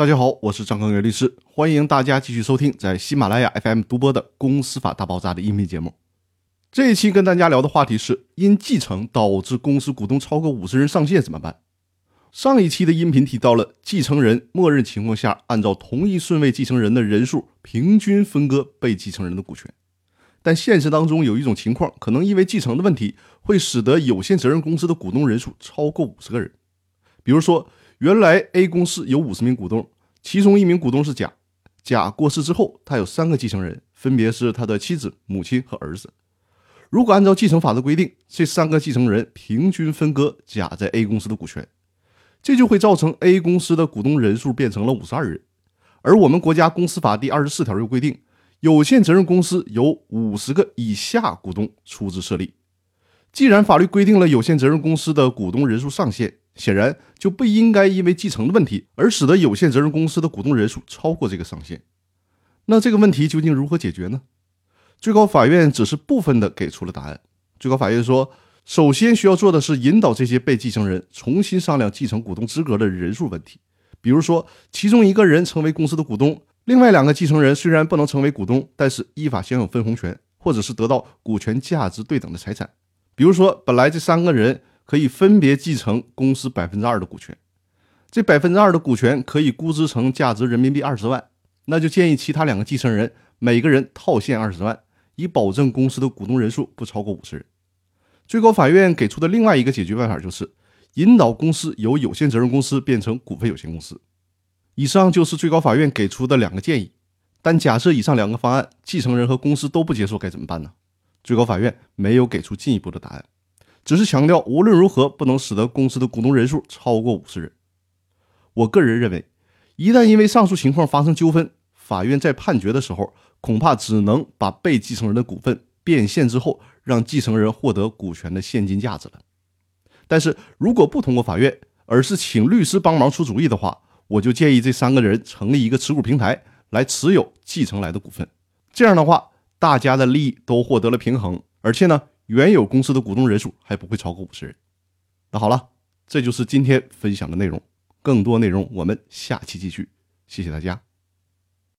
大家好，我是张康元律师，欢迎大家继续收听在喜马拉雅 FM 独播的《公司法大爆炸》的音频节目。这一期跟大家聊的话题是：因继承导致公司股东超过五十人上限怎么办？上一期的音频提到了继承人默认情况下按照同一顺位继承人的人数平均分割被继承人的股权，但现实当中有一种情况，可能因为继承的问题，会使得有限责任公司的股东人数超过五十个人。比如说。原来 A 公司有五十名股东，其中一名股东是甲。甲过世之后，他有三个继承人，分别是他的妻子、母亲和儿子。如果按照继承法的规定，这三个继承人平均分割甲在 A 公司的股权，这就会造成 A 公司的股东人数变成了五十二人。而我们国家公司法第二十四条又规定，有限责任公司由五十个以下股东出资设立。既然法律规定了有限责任公司的股东人数上限，显然就不应该因为继承的问题而使得有限责任公司的股东人数超过这个上限。那这个问题究竟如何解决呢？最高法院只是部分的给出了答案。最高法院说，首先需要做的是引导这些被继承人重新商量继承股东资格的人数问题。比如说，其中一个人成为公司的股东，另外两个继承人虽然不能成为股东，但是依法享有分红权，或者是得到股权价值对等的财产。比如说，本来这三个人。可以分别继承公司百分之二的股权，这百分之二的股权可以估值成价值人民币二十万，那就建议其他两个继承人每个人套现二十万，以保证公司的股东人数不超过五十人。最高法院给出的另外一个解决办法就是引导公司由有限责任公司变成股份有限公司。以上就是最高法院给出的两个建议，但假设以上两个方案继承人和公司都不接受，该怎么办呢？最高法院没有给出进一步的答案。只是强调，无论如何不能使得公司的股东人数超过五十人。我个人认为，一旦因为上述情况发生纠纷，法院在判决的时候，恐怕只能把被继承人的股份变现之后，让继承人获得股权的现金价值了。但是如果不通过法院，而是请律师帮忙出主意的话，我就建议这三个人成立一个持股平台来持有继承来的股份。这样的话，大家的利益都获得了平衡，而且呢。原有公司的股东人数还不会超过五十人。那好了，这就是今天分享的内容。更多内容我们下期继续。谢谢大家。